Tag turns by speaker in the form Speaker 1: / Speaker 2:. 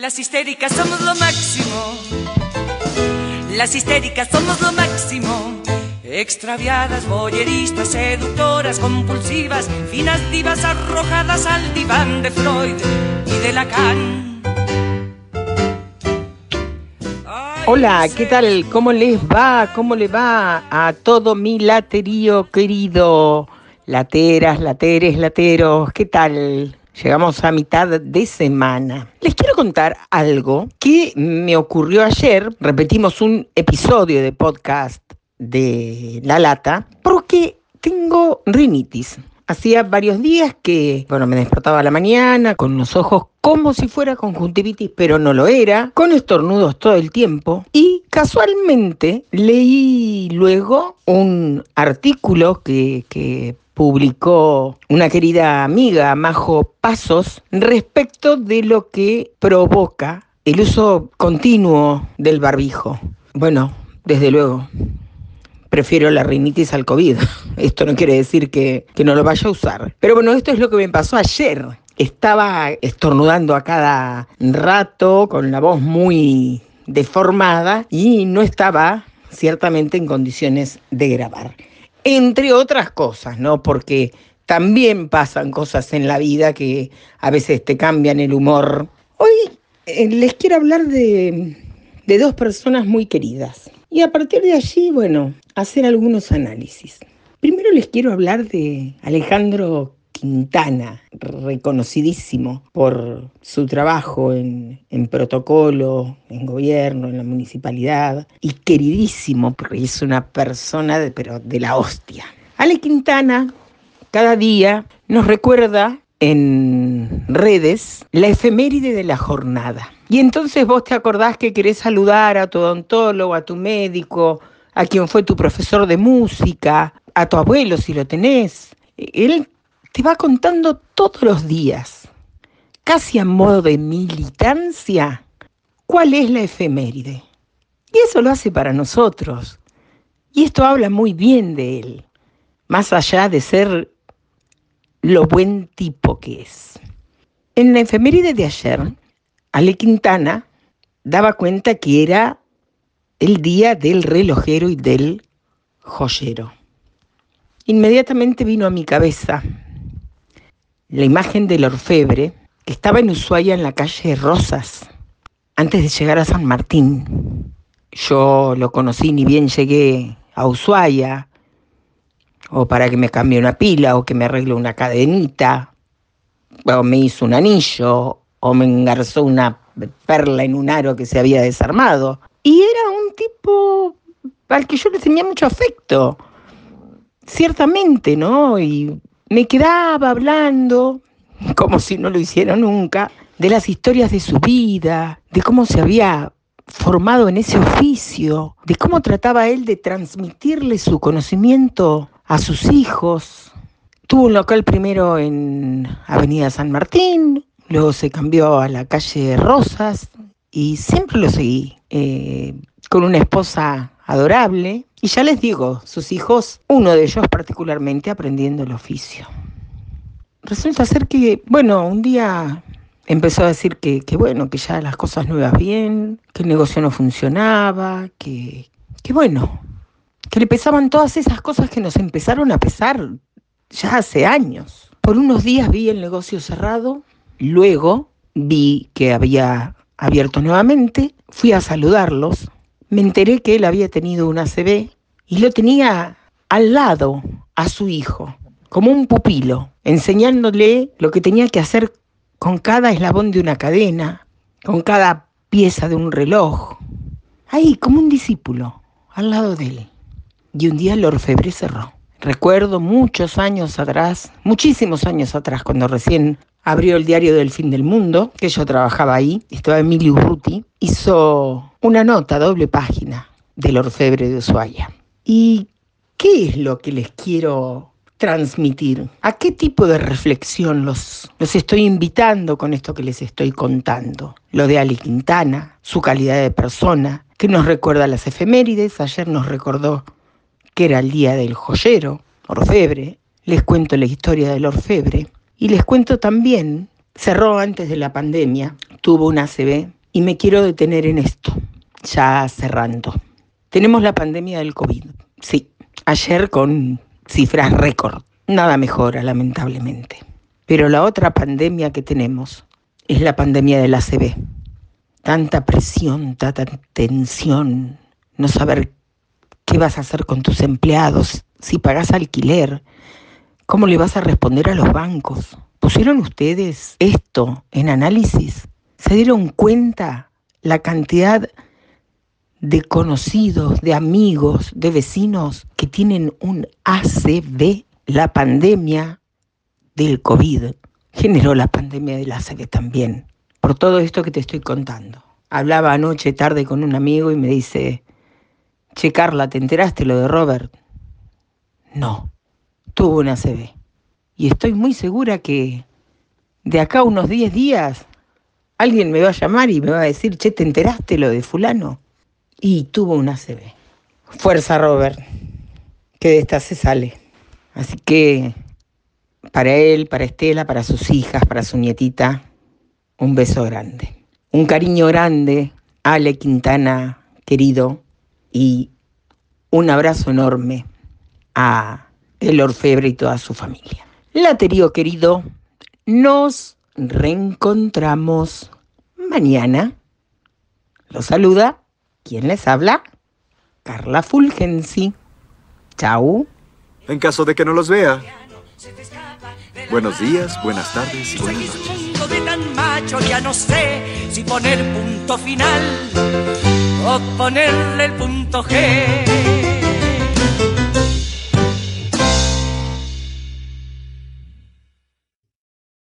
Speaker 1: Las histéricas somos lo máximo. Las histéricas somos lo máximo. Extraviadas, boyeristas, seductoras, compulsivas, finas divas arrojadas al diván de Freud y de Lacan.
Speaker 2: Hola, ¿qué tal? ¿Cómo les va? ¿Cómo le va a todo mi laterío querido? Lateras, lateres, lateros, ¿qué tal? Llegamos a mitad de semana. Les quiero contar algo que me ocurrió ayer. Repetimos un episodio de podcast de La Lata porque tengo rinitis. Hacía varios días que, bueno, me despertaba a la mañana con los ojos como si fuera conjuntivitis, pero no lo era, con estornudos todo el tiempo. Y casualmente leí luego un artículo que, que publicó una querida amiga, Majo Pasos, respecto de lo que provoca el uso continuo del barbijo. Bueno, desde luego, prefiero la rinitis al COVID. Esto no quiere decir que, que no lo vaya a usar. Pero bueno, esto es lo que me pasó ayer. Estaba estornudando a cada rato, con la voz muy deformada y no estaba ciertamente en condiciones de grabar entre otras cosas, ¿no? Porque también pasan cosas en la vida que a veces te cambian el humor. Hoy eh, les quiero hablar de, de dos personas muy queridas y a partir de allí, bueno, hacer algunos análisis. Primero les quiero hablar de Alejandro Quintana, reconocidísimo por su trabajo en, protocolo, en gobierno, en la municipalidad, y queridísimo porque es una persona de, pero de la hostia. Ale Quintana cada día nos recuerda en redes la efeméride de la jornada. Y entonces vos te acordás que querés saludar a tu odontólogo, a tu médico, a quien fue tu profesor de música, a tu abuelo si lo tenés. Él va contando todos los días, casi a modo de militancia, cuál es la efeméride. Y eso lo hace para nosotros. Y esto habla muy bien de él, más allá de ser lo buen tipo que es. En la efeméride de ayer, Ale Quintana daba cuenta que era el día del relojero y del joyero. Inmediatamente vino a mi cabeza la imagen del orfebre que estaba en Ushuaia en la calle Rosas, antes de llegar a San Martín. Yo lo conocí ni bien llegué a Ushuaia, o para que me cambie una pila, o que me arregle una cadenita, o me hizo un anillo, o me engarzó una perla en un aro que se había desarmado. Y era un tipo al que yo le tenía mucho afecto, ciertamente, ¿no? Y me quedaba hablando, como si no lo hiciera nunca, de las historias de su vida, de cómo se había formado en ese oficio, de cómo trataba él de transmitirle su conocimiento a sus hijos. Tuvo un local primero en Avenida San Martín, luego se cambió a la calle Rosas y siempre lo seguí, eh, con una esposa adorable. Y ya les digo, sus hijos, uno de ellos particularmente, aprendiendo el oficio. Resulta ser que, bueno, un día empezó a decir que, bueno, que ya las cosas no iban bien, que el negocio no funcionaba, que, que bueno, que le pesaban todas esas cosas que nos empezaron a pesar ya hace años. Por unos días vi el negocio cerrado, luego vi que había abierto nuevamente, fui a saludarlos, me enteré que él había tenido una ACV y lo tenía al lado a su hijo, como un pupilo, enseñándole lo que tenía que hacer con cada eslabón de una cadena, con cada pieza de un reloj. Ahí, como un discípulo, al lado de él. Y un día el orfebre cerró. Recuerdo muchos años atrás, muchísimos años atrás, cuando recién abrió el diario del fin del mundo, que yo trabajaba ahí, estaba Emilio Urruti, hizo una nota, doble página, del orfebre de Ushuaia. ¿Y qué es lo que les quiero transmitir? ¿A qué tipo de reflexión los, los estoy invitando con esto que les estoy contando? Lo de Ali Quintana, su calidad de persona, que nos recuerda las efemérides, ayer nos recordó que era el día del joyero, orfebre, les cuento la historia del orfebre y les cuento también, cerró antes de la pandemia, tuvo una ACV y me quiero detener en esto, ya cerrando. Tenemos la pandemia del COVID, sí, ayer con cifras récord, nada mejora lamentablemente. Pero la otra pandemia que tenemos es la pandemia del ACV. Tanta presión, tanta tensión, no saber qué vas a hacer con tus empleados, si pagas alquiler, cómo le vas a responder a los bancos. ¿Pusieron ustedes esto en análisis? ¿Se dieron cuenta la cantidad de conocidos, de amigos, de vecinos que tienen un ACV? La pandemia del COVID generó la pandemia del ACV también, por todo esto que te estoy contando. Hablaba anoche tarde con un amigo y me dice, che Carla, ¿te enteraste lo de Robert? No, tuvo una ACV. Y estoy muy segura que de acá a unos 10 días alguien me va a llamar y me va a decir, che, ¿te enteraste lo de fulano? Y tuvo una ACV. Fuerza, Robert, que de esta se sale. Así que para él, para Estela, para sus hijas, para su nietita, un beso grande. Un cariño grande, Ale Quintana, querido, y un abrazo enorme a el orfebre y toda su familia. Laterío querido, nos reencontramos mañana. Los saluda, ¿quién les habla? Carla Fulgensi. Chau.
Speaker 3: En caso de que no los vea. Buenos días, buenas tardes y buenas noches.
Speaker 1: de tan macho ya no sé si poner punto final o ponerle el punto G.